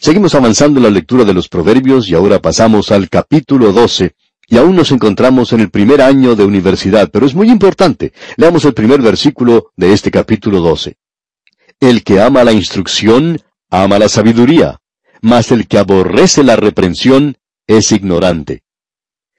Seguimos avanzando en la lectura de los Proverbios y ahora pasamos al capítulo 12, y aún nos encontramos en el primer año de universidad, pero es muy importante. Leamos el primer versículo de este capítulo 12. El que ama la instrucción, ama la sabiduría, mas el que aborrece la reprensión es ignorante.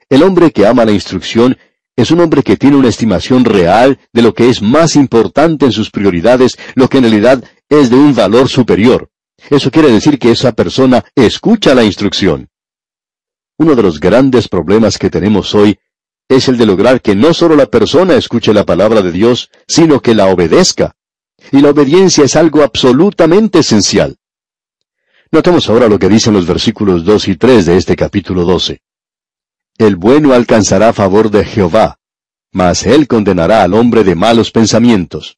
El hombre que ama la instrucción es un hombre que tiene una estimación real de lo que es más importante en sus prioridades, lo que en realidad es de un valor superior. Eso quiere decir que esa persona escucha la instrucción. Uno de los grandes problemas que tenemos hoy es el de lograr que no solo la persona escuche la palabra de Dios, sino que la obedezca. Y la obediencia es algo absolutamente esencial. Notemos ahora lo que dicen los versículos 2 y 3 de este capítulo 12. El bueno alcanzará favor de Jehová, mas él condenará al hombre de malos pensamientos.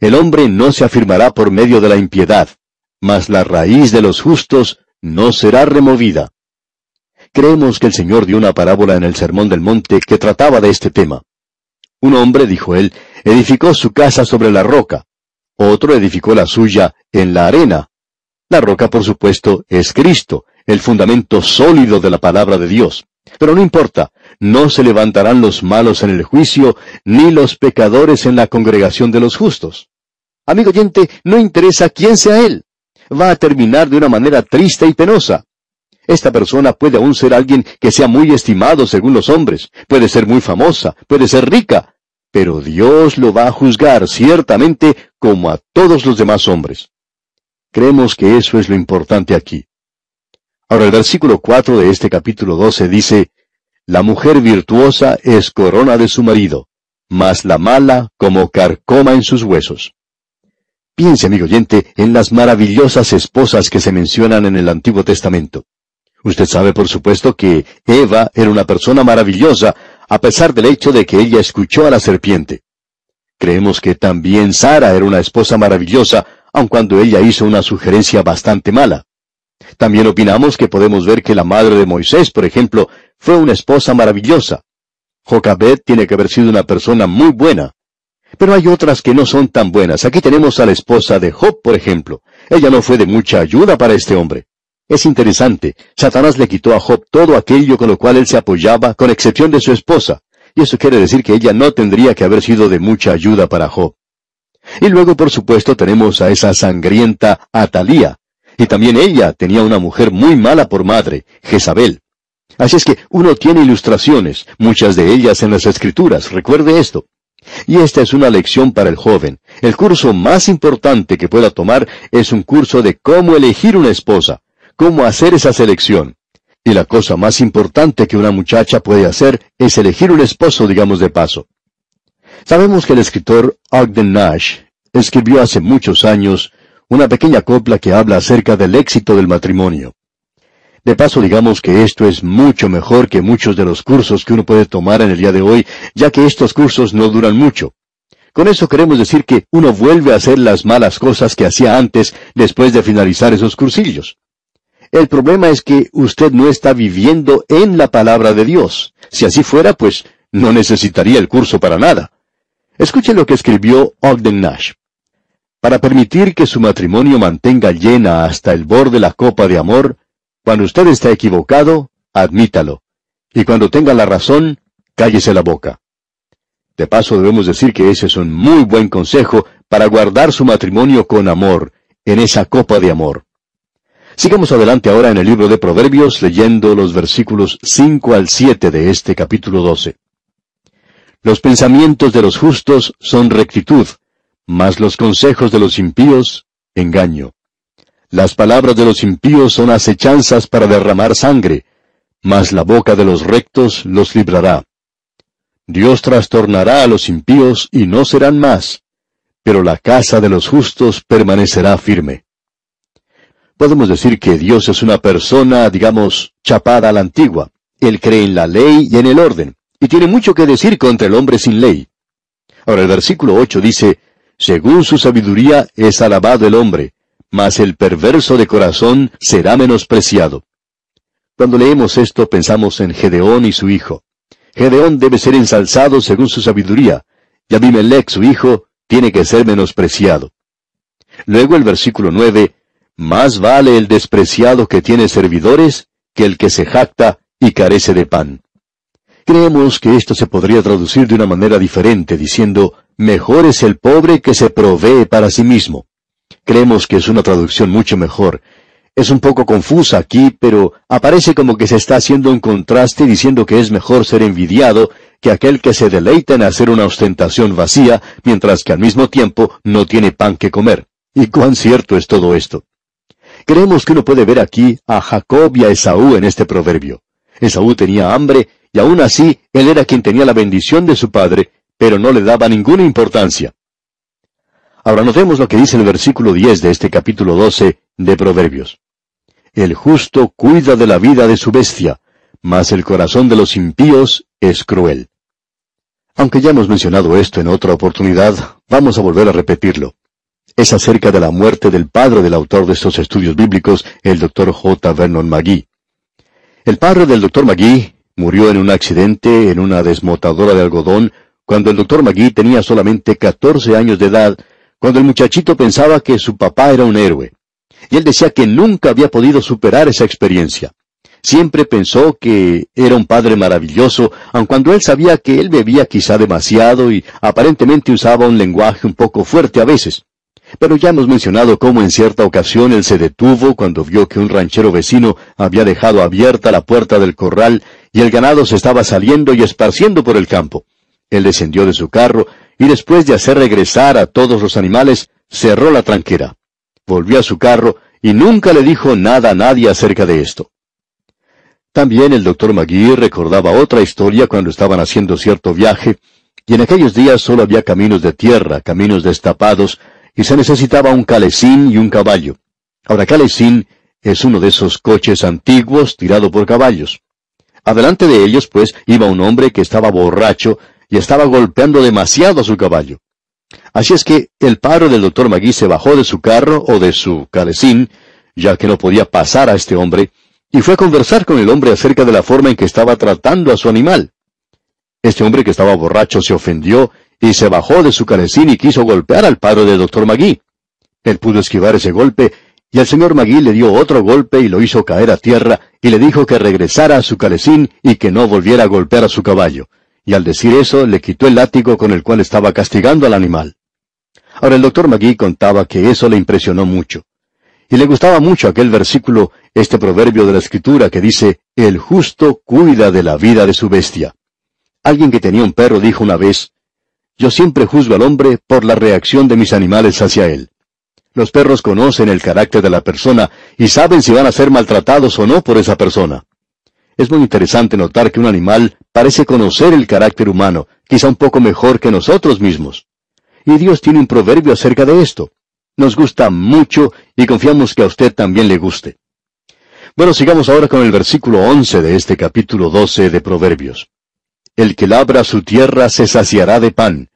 El hombre no se afirmará por medio de la impiedad, mas la raíz de los justos no será removida. Creemos que el Señor dio una parábola en el Sermón del Monte que trataba de este tema. Un hombre, dijo él, edificó su casa sobre la roca, otro edificó la suya en la arena. La roca, por supuesto, es Cristo, el fundamento sólido de la palabra de Dios. Pero no importa, no se levantarán los malos en el juicio, ni los pecadores en la congregación de los justos. Amigo oyente, no interesa quién sea él. Va a terminar de una manera triste y penosa. Esta persona puede aún ser alguien que sea muy estimado según los hombres, puede ser muy famosa, puede ser rica, pero Dios lo va a juzgar ciertamente como a todos los demás hombres. Creemos que eso es lo importante aquí. Ahora el versículo 4 de este capítulo 12 dice, La mujer virtuosa es corona de su marido, mas la mala como carcoma en sus huesos. Piense, amigo oyente, en las maravillosas esposas que se mencionan en el Antiguo Testamento. Usted sabe, por supuesto, que Eva era una persona maravillosa, a pesar del hecho de que ella escuchó a la serpiente. Creemos que también Sara era una esposa maravillosa, aun cuando ella hizo una sugerencia bastante mala. También opinamos que podemos ver que la madre de Moisés, por ejemplo, fue una esposa maravillosa. Jocabet tiene que haber sido una persona muy buena. Pero hay otras que no son tan buenas. Aquí tenemos a la esposa de Job, por ejemplo. Ella no fue de mucha ayuda para este hombre. Es interesante, Satanás le quitó a Job todo aquello con lo cual él se apoyaba, con excepción de su esposa, y eso quiere decir que ella no tendría que haber sido de mucha ayuda para Job. Y luego, por supuesto, tenemos a esa sangrienta Atalía, y también ella tenía una mujer muy mala por madre, Jezabel. Así es que uno tiene ilustraciones, muchas de ellas en las escrituras, recuerde esto. Y esta es una lección para el joven. El curso más importante que pueda tomar es un curso de cómo elegir una esposa, cómo hacer esa selección. Y la cosa más importante que una muchacha puede hacer es elegir un esposo, digamos de paso. Sabemos que el escritor Ogden Nash escribió hace muchos años una pequeña copla que habla acerca del éxito del matrimonio. De paso, digamos que esto es mucho mejor que muchos de los cursos que uno puede tomar en el día de hoy, ya que estos cursos no duran mucho. Con eso queremos decir que uno vuelve a hacer las malas cosas que hacía antes después de finalizar esos cursillos. El problema es que usted no está viviendo en la palabra de Dios. Si así fuera, pues no necesitaría el curso para nada. Escuche lo que escribió Ogden Nash. Para permitir que su matrimonio mantenga llena hasta el borde la copa de amor, cuando usted está equivocado, admítalo. Y cuando tenga la razón, cállese la boca. De paso debemos decir que ese es un muy buen consejo para guardar su matrimonio con amor, en esa copa de amor. Sigamos adelante ahora en el libro de Proverbios leyendo los versículos 5 al 7 de este capítulo 12. Los pensamientos de los justos son rectitud, mas los consejos de los impíos, engaño. Las palabras de los impíos son acechanzas para derramar sangre, mas la boca de los rectos los librará. Dios trastornará a los impíos y no serán más, pero la casa de los justos permanecerá firme podemos decir que Dios es una persona, digamos, chapada a la antigua. Él cree en la ley y en el orden, y tiene mucho que decir contra el hombre sin ley. Ahora el versículo 8 dice, Según su sabiduría es alabado el hombre, mas el perverso de corazón será menospreciado. Cuando leemos esto pensamos en Gedeón y su hijo. Gedeón debe ser ensalzado según su sabiduría, y Abimelech, su hijo, tiene que ser menospreciado. Luego el versículo 9 más vale el despreciado que tiene servidores que el que se jacta y carece de pan. Creemos que esto se podría traducir de una manera diferente, diciendo, mejor es el pobre que se provee para sí mismo. Creemos que es una traducción mucho mejor. Es un poco confusa aquí, pero aparece como que se está haciendo un contraste diciendo que es mejor ser envidiado que aquel que se deleita en hacer una ostentación vacía, mientras que al mismo tiempo no tiene pan que comer. ¿Y cuán cierto es todo esto? Creemos que uno puede ver aquí a Jacob y a Esaú en este proverbio. Esaú tenía hambre y aún así él era quien tenía la bendición de su padre, pero no le daba ninguna importancia. Ahora notemos lo que dice el versículo 10 de este capítulo 12 de Proverbios. El justo cuida de la vida de su bestia, mas el corazón de los impíos es cruel. Aunque ya hemos mencionado esto en otra oportunidad, vamos a volver a repetirlo. Es acerca de la muerte del padre del autor de estos estudios bíblicos, el Dr. J. Vernon McGee. El padre del Dr. McGee murió en un accidente en una desmotadora de algodón cuando el Dr. McGee tenía solamente 14 años de edad, cuando el muchachito pensaba que su papá era un héroe. Y él decía que nunca había podido superar esa experiencia. Siempre pensó que era un padre maravilloso, aun cuando él sabía que él bebía quizá demasiado y aparentemente usaba un lenguaje un poco fuerte a veces. Pero ya hemos mencionado cómo en cierta ocasión él se detuvo cuando vio que un ranchero vecino había dejado abierta la puerta del corral y el ganado se estaba saliendo y esparciendo por el campo. Él descendió de su carro y después de hacer regresar a todos los animales, cerró la tranquera. Volvió a su carro y nunca le dijo nada a nadie acerca de esto. También el doctor McGee recordaba otra historia cuando estaban haciendo cierto viaje, y en aquellos días solo había caminos de tierra, caminos destapados, y se necesitaba un calesín y un caballo. Ahora, calesín es uno de esos coches antiguos tirado por caballos. Adelante de ellos, pues, iba un hombre que estaba borracho y estaba golpeando demasiado a su caballo. Así es que el padre del doctor Magui se bajó de su carro o de su calesín, ya que no podía pasar a este hombre, y fue a conversar con el hombre acerca de la forma en que estaba tratando a su animal. Este hombre que estaba borracho se ofendió y se bajó de su calesín y quiso golpear al padre del doctor Magui. Él pudo esquivar ese golpe, y el señor Magui le dio otro golpe y lo hizo caer a tierra, y le dijo que regresara a su calesín y que no volviera a golpear a su caballo. Y al decir eso, le quitó el látigo con el cual estaba castigando al animal. Ahora el doctor Magui contaba que eso le impresionó mucho. Y le gustaba mucho aquel versículo, este proverbio de la escritura que dice, El justo cuida de la vida de su bestia. Alguien que tenía un perro dijo una vez, Yo siempre juzgo al hombre por la reacción de mis animales hacia él. Los perros conocen el carácter de la persona y saben si van a ser maltratados o no por esa persona. Es muy interesante notar que un animal parece conocer el carácter humano, quizá un poco mejor que nosotros mismos. Y Dios tiene un proverbio acerca de esto nos gusta mucho y confiamos que a usted también le guste. Bueno, sigamos ahora con el versículo 11 de este capítulo 12 de Proverbios. El que labra su tierra se saciará de pan,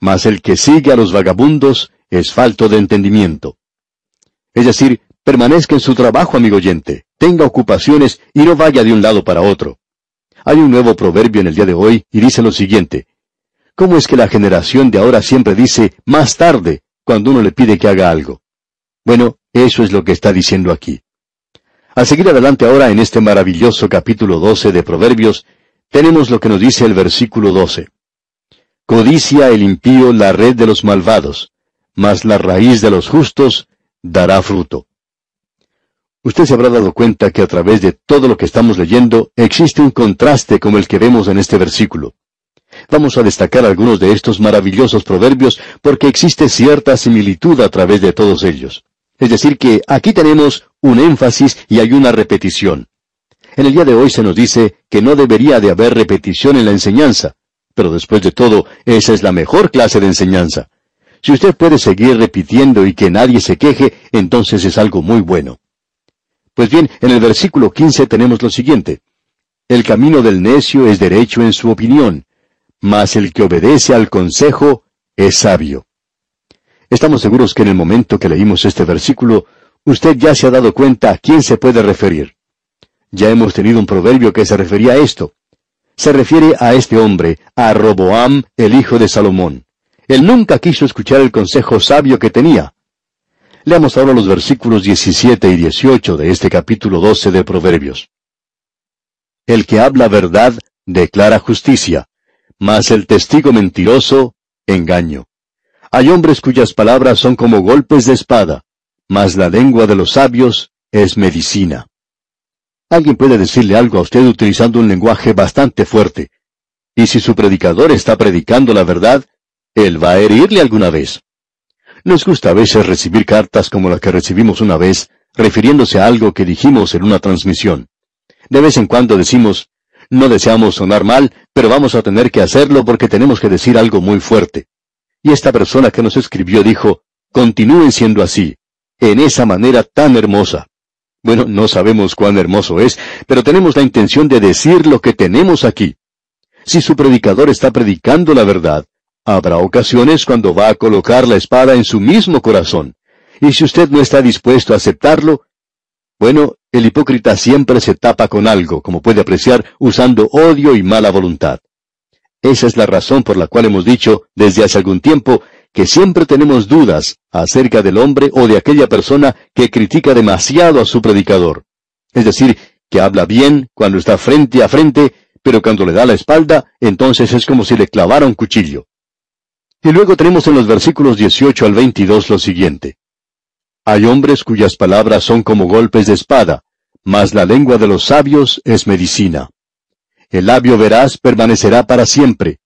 mas el que sigue a los vagabundos es falto de entendimiento. Es decir, permanezca en su trabajo, amigo oyente, tenga ocupaciones y no vaya de un lado para otro. Hay un nuevo proverbio en el día de hoy y dice lo siguiente. ¿Cómo es que la generación de ahora siempre dice más tarde cuando uno le pide que haga algo. Bueno, eso es lo que está diciendo aquí. Al seguir adelante ahora en este maravilloso capítulo 12 de Proverbios, tenemos lo que nos dice el versículo 12. Codicia el impío la red de los malvados, mas la raíz de los justos dará fruto. Usted se habrá dado cuenta que a través de todo lo que estamos leyendo existe un contraste como el que vemos en este versículo. Vamos a destacar algunos de estos maravillosos proverbios porque existe cierta similitud a través de todos ellos. Es decir, que aquí tenemos un énfasis y hay una repetición. En el día de hoy se nos dice que no debería de haber repetición en la enseñanza, pero después de todo, esa es la mejor clase de enseñanza. Si usted puede seguir repitiendo y que nadie se queje, entonces es algo muy bueno. Pues bien, en el versículo 15 tenemos lo siguiente. El camino del necio es derecho en su opinión, mas el que obedece al consejo es sabio. Estamos seguros que en el momento que leímos este versículo, usted ya se ha dado cuenta a quién se puede referir. Ya hemos tenido un proverbio que se refería a esto. Se refiere a este hombre, a Roboam, el hijo de Salomón. Él nunca quiso escuchar el consejo sabio que tenía. Leamos ahora los versículos 17 y 18 de este capítulo 12 de Proverbios. El que habla verdad declara justicia, mas el testigo mentiroso, engaño. Hay hombres cuyas palabras son como golpes de espada, mas la lengua de los sabios es medicina. Alguien puede decirle algo a usted utilizando un lenguaje bastante fuerte. Y si su predicador está predicando la verdad, él va a herirle alguna vez. Nos gusta a veces recibir cartas como la que recibimos una vez, refiriéndose a algo que dijimos en una transmisión. De vez en cuando decimos, no deseamos sonar mal, pero vamos a tener que hacerlo porque tenemos que decir algo muy fuerte. Y esta persona que nos escribió dijo, continúen siendo así, en esa manera tan hermosa. Bueno, no sabemos cuán hermoso es, pero tenemos la intención de decir lo que tenemos aquí. Si su predicador está predicando la verdad, Habrá ocasiones cuando va a colocar la espada en su mismo corazón. Y si usted no está dispuesto a aceptarlo, bueno, el hipócrita siempre se tapa con algo, como puede apreciar, usando odio y mala voluntad. Esa es la razón por la cual hemos dicho desde hace algún tiempo que siempre tenemos dudas acerca del hombre o de aquella persona que critica demasiado a su predicador. Es decir, que habla bien cuando está frente a frente, pero cuando le da la espalda, entonces es como si le clavara un cuchillo. Y luego tenemos en los versículos 18 al 22 lo siguiente. Hay hombres cuyas palabras son como golpes de espada, mas la lengua de los sabios es medicina. El labio veraz permanecerá para siempre,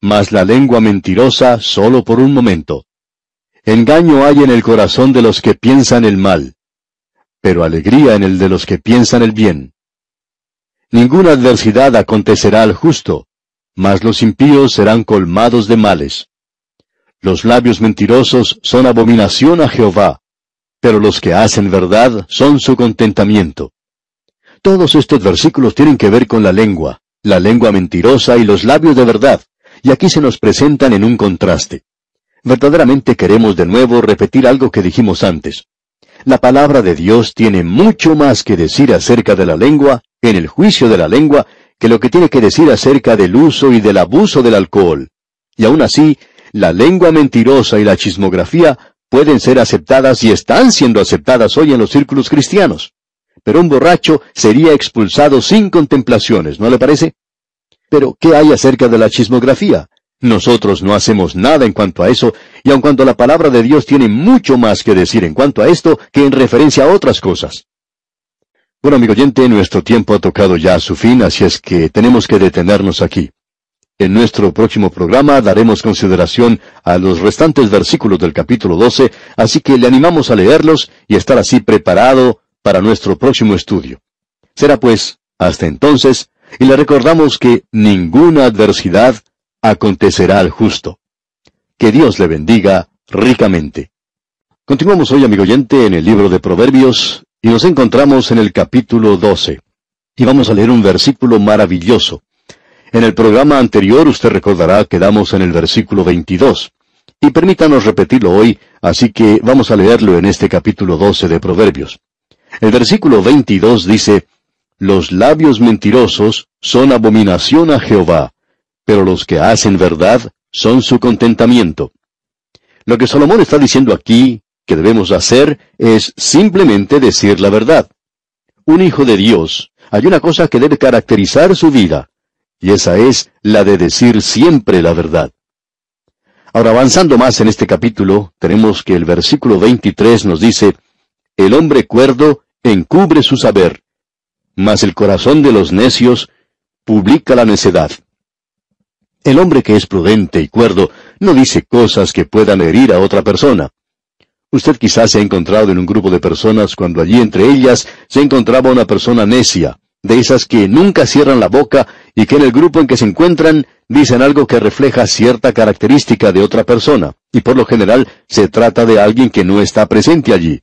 mas la lengua mentirosa solo por un momento. Engaño hay en el corazón de los que piensan el mal, pero alegría en el de los que piensan el bien. Ninguna adversidad acontecerá al justo, mas los impíos serán colmados de males. Los labios mentirosos son abominación a Jehová, pero los que hacen verdad son su contentamiento. Todos estos versículos tienen que ver con la lengua, la lengua mentirosa y los labios de verdad, y aquí se nos presentan en un contraste. Verdaderamente queremos de nuevo repetir algo que dijimos antes. La palabra de Dios tiene mucho más que decir acerca de la lengua, en el juicio de la lengua, que lo que tiene que decir acerca del uso y del abuso del alcohol. Y aún así, la lengua mentirosa y la chismografía pueden ser aceptadas y están siendo aceptadas hoy en los círculos cristianos. Pero un borracho sería expulsado sin contemplaciones, ¿no le parece? Pero, ¿qué hay acerca de la chismografía? Nosotros no hacemos nada en cuanto a eso, y aun cuando la palabra de Dios tiene mucho más que decir en cuanto a esto que en referencia a otras cosas. Bueno, amigo oyente, nuestro tiempo ha tocado ya a su fin, así es que tenemos que detenernos aquí. En nuestro próximo programa daremos consideración a los restantes versículos del capítulo 12, así que le animamos a leerlos y estar así preparado para nuestro próximo estudio. Será pues, hasta entonces, y le recordamos que ninguna adversidad acontecerá al justo. Que Dios le bendiga ricamente. Continuamos hoy, amigo oyente, en el libro de Proverbios, y nos encontramos en el capítulo 12. Y vamos a leer un versículo maravilloso. En el programa anterior usted recordará que damos en el versículo 22. Y permítanos repetirlo hoy, así que vamos a leerlo en este capítulo 12 de Proverbios. El versículo 22 dice, Los labios mentirosos son abominación a Jehová, pero los que hacen verdad son su contentamiento. Lo que Salomón está diciendo aquí que debemos hacer es simplemente decir la verdad. Un hijo de Dios, hay una cosa que debe caracterizar su vida, y esa es la de decir siempre la verdad. Ahora, avanzando más en este capítulo, tenemos que el versículo 23 nos dice, El hombre cuerdo encubre su saber, mas el corazón de los necios publica la necedad. El hombre que es prudente y cuerdo no dice cosas que puedan herir a otra persona. Usted quizás se ha encontrado en un grupo de personas cuando allí entre ellas se encontraba una persona necia, de esas que nunca cierran la boca y que en el grupo en que se encuentran dicen algo que refleja cierta característica de otra persona, y por lo general se trata de alguien que no está presente allí.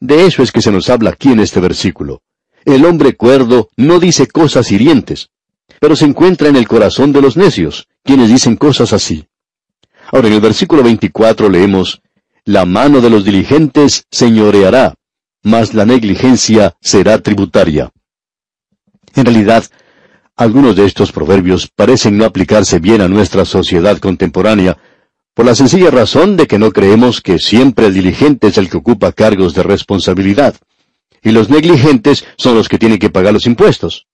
De eso es que se nos habla aquí en este versículo. El hombre cuerdo no dice cosas hirientes, pero se encuentra en el corazón de los necios, quienes dicen cosas así. Ahora en el versículo 24 leemos, La mano de los diligentes señoreará, mas la negligencia será tributaria. En realidad, algunos de estos proverbios parecen no aplicarse bien a nuestra sociedad contemporánea, por la sencilla razón de que no creemos que siempre el diligente es el que ocupa cargos de responsabilidad, y los negligentes son los que tienen que pagar los impuestos.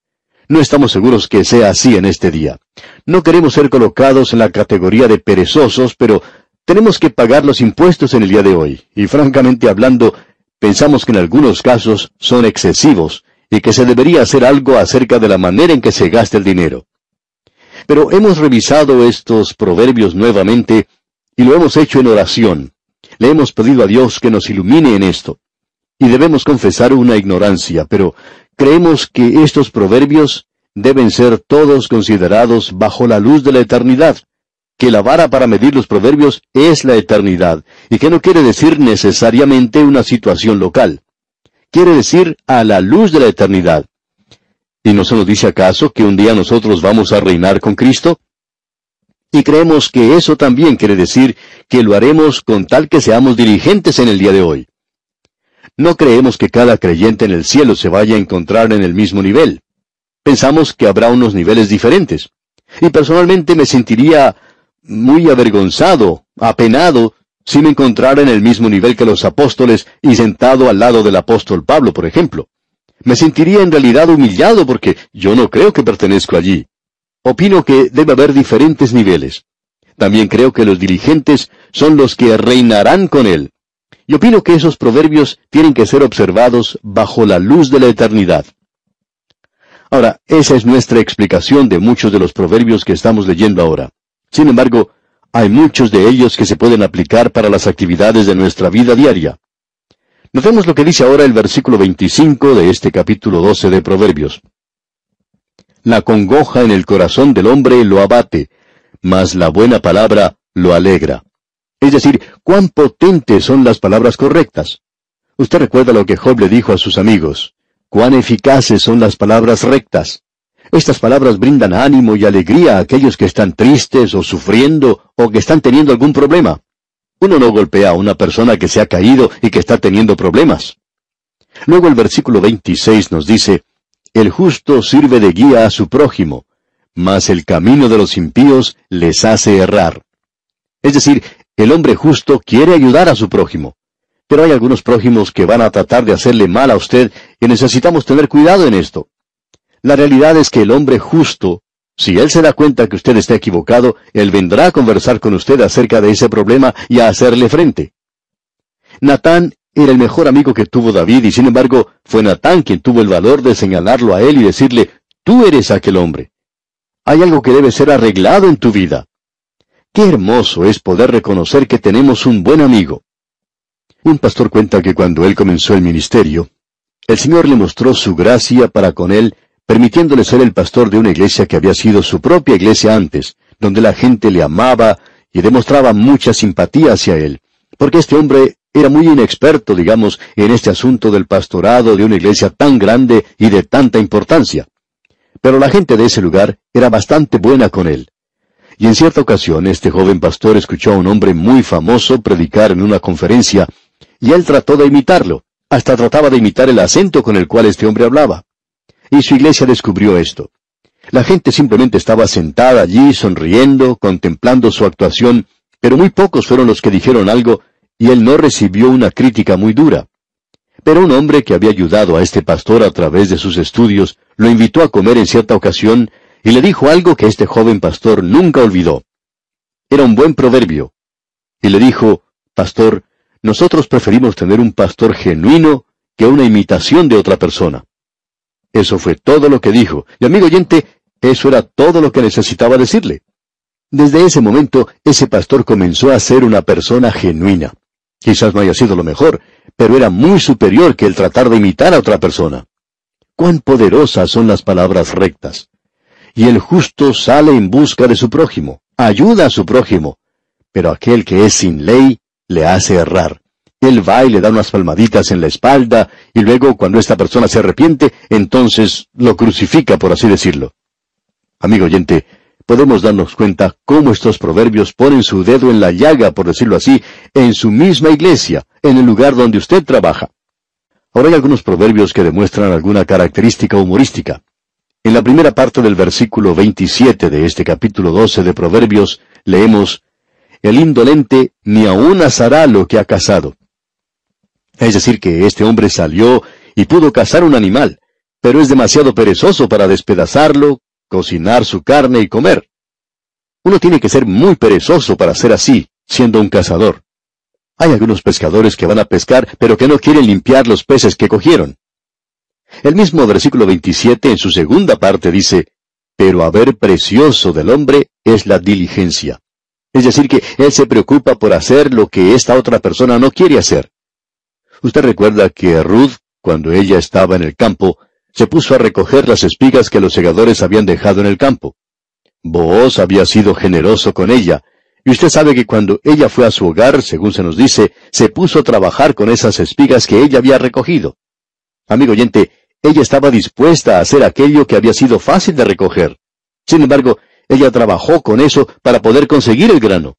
No estamos seguros que sea así en este día. No queremos ser colocados en la categoría de perezosos, pero tenemos que pagar los impuestos en el día de hoy, y francamente hablando, pensamos que en algunos casos son excesivos, y que se debería hacer algo acerca de la manera en que se gasta el dinero. Pero hemos revisado estos proverbios nuevamente y lo hemos hecho en oración. Le hemos pedido a Dios que nos ilumine en esto. Y debemos confesar una ignorancia, pero creemos que estos proverbios deben ser todos considerados bajo la luz de la eternidad, que la vara para medir los proverbios es la eternidad, y que no quiere decir necesariamente una situación local. Quiere decir a la luz de la eternidad. ¿Y no se nos dice acaso que un día nosotros vamos a reinar con Cristo? Y creemos que eso también quiere decir que lo haremos con tal que seamos dirigentes en el día de hoy. No creemos que cada creyente en el cielo se vaya a encontrar en el mismo nivel. Pensamos que habrá unos niveles diferentes. Y personalmente me sentiría muy avergonzado, apenado, si me encontrara en el mismo nivel que los apóstoles y sentado al lado del apóstol Pablo, por ejemplo. Me sentiría en realidad humillado porque yo no creo que pertenezco allí. Opino que debe haber diferentes niveles. También creo que los dirigentes son los que reinarán con él. Y opino que esos proverbios tienen que ser observados bajo la luz de la eternidad. Ahora, esa es nuestra explicación de muchos de los proverbios que estamos leyendo ahora. Sin embargo, hay muchos de ellos que se pueden aplicar para las actividades de nuestra vida diaria. Notemos lo que dice ahora el versículo 25 de este capítulo 12 de Proverbios. La congoja en el corazón del hombre lo abate, mas la buena palabra lo alegra. Es decir, cuán potentes son las palabras correctas. Usted recuerda lo que Job le dijo a sus amigos. Cuán eficaces son las palabras rectas. Estas palabras brindan ánimo y alegría a aquellos que están tristes o sufriendo o que están teniendo algún problema. Uno no golpea a una persona que se ha caído y que está teniendo problemas. Luego el versículo 26 nos dice, El justo sirve de guía a su prójimo, mas el camino de los impíos les hace errar. Es decir, el hombre justo quiere ayudar a su prójimo. Pero hay algunos prójimos que van a tratar de hacerle mal a usted y necesitamos tener cuidado en esto. La realidad es que el hombre justo si él se da cuenta que usted está equivocado, él vendrá a conversar con usted acerca de ese problema y a hacerle frente. Natán era el mejor amigo que tuvo David y sin embargo fue Natán quien tuvo el valor de señalarlo a él y decirle, tú eres aquel hombre. Hay algo que debe ser arreglado en tu vida. Qué hermoso es poder reconocer que tenemos un buen amigo. Un pastor cuenta que cuando él comenzó el ministerio, el Señor le mostró su gracia para con él permitiéndole ser el pastor de una iglesia que había sido su propia iglesia antes, donde la gente le amaba y demostraba mucha simpatía hacia él, porque este hombre era muy inexperto, digamos, en este asunto del pastorado de una iglesia tan grande y de tanta importancia. Pero la gente de ese lugar era bastante buena con él. Y en cierta ocasión este joven pastor escuchó a un hombre muy famoso predicar en una conferencia, y él trató de imitarlo, hasta trataba de imitar el acento con el cual este hombre hablaba. Y su iglesia descubrió esto. La gente simplemente estaba sentada allí, sonriendo, contemplando su actuación, pero muy pocos fueron los que dijeron algo, y él no recibió una crítica muy dura. Pero un hombre que había ayudado a este pastor a través de sus estudios, lo invitó a comer en cierta ocasión, y le dijo algo que este joven pastor nunca olvidó. Era un buen proverbio. Y le dijo, Pastor, nosotros preferimos tener un pastor genuino que una imitación de otra persona. Eso fue todo lo que dijo. Y amigo oyente, eso era todo lo que necesitaba decirle. Desde ese momento, ese pastor comenzó a ser una persona genuina. Quizás no haya sido lo mejor, pero era muy superior que el tratar de imitar a otra persona. Cuán poderosas son las palabras rectas. Y el justo sale en busca de su prójimo, ayuda a su prójimo, pero aquel que es sin ley le hace errar. Él va y le da unas palmaditas en la espalda, y luego cuando esta persona se arrepiente, entonces lo crucifica, por así decirlo. Amigo oyente, podemos darnos cuenta cómo estos proverbios ponen su dedo en la llaga, por decirlo así, en su misma iglesia, en el lugar donde usted trabaja. Ahora hay algunos proverbios que demuestran alguna característica humorística. En la primera parte del versículo 27 de este capítulo 12 de Proverbios leemos, el indolente ni aún asará lo que ha cazado. Es decir, que este hombre salió y pudo cazar un animal, pero es demasiado perezoso para despedazarlo, cocinar su carne y comer. Uno tiene que ser muy perezoso para ser así, siendo un cazador. Hay algunos pescadores que van a pescar, pero que no quieren limpiar los peces que cogieron. El mismo versículo 27 en su segunda parte dice, Pero haber precioso del hombre es la diligencia. Es decir, que él se preocupa por hacer lo que esta otra persona no quiere hacer. Usted recuerda que Ruth, cuando ella estaba en el campo, se puso a recoger las espigas que los segadores habían dejado en el campo. Booz había sido generoso con ella, y usted sabe que cuando ella fue a su hogar, según se nos dice, se puso a trabajar con esas espigas que ella había recogido. Amigo oyente, ella estaba dispuesta a hacer aquello que había sido fácil de recoger. Sin embargo, ella trabajó con eso para poder conseguir el grano.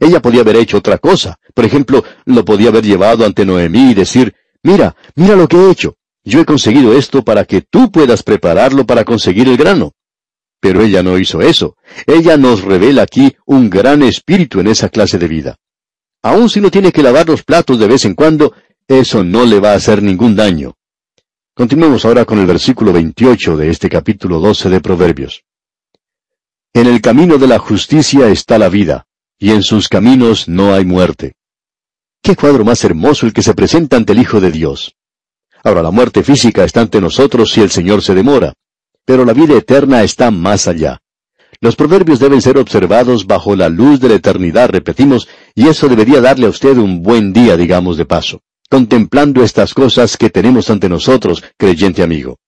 Ella podía haber hecho otra cosa. Por ejemplo, lo podía haber llevado ante Noemí y decir, mira, mira lo que he hecho. Yo he conseguido esto para que tú puedas prepararlo para conseguir el grano. Pero ella no hizo eso. Ella nos revela aquí un gran espíritu en esa clase de vida. Aun si no tiene que lavar los platos de vez en cuando, eso no le va a hacer ningún daño. Continuemos ahora con el versículo 28 de este capítulo 12 de Proverbios. En el camino de la justicia está la vida, y en sus caminos no hay muerte. Qué cuadro más hermoso el que se presenta ante el Hijo de Dios. Ahora la muerte física está ante nosotros si el Señor se demora, pero la vida eterna está más allá. Los proverbios deben ser observados bajo la luz de la eternidad, repetimos, y eso debería darle a usted un buen día, digamos de paso, contemplando estas cosas que tenemos ante nosotros, creyente amigo.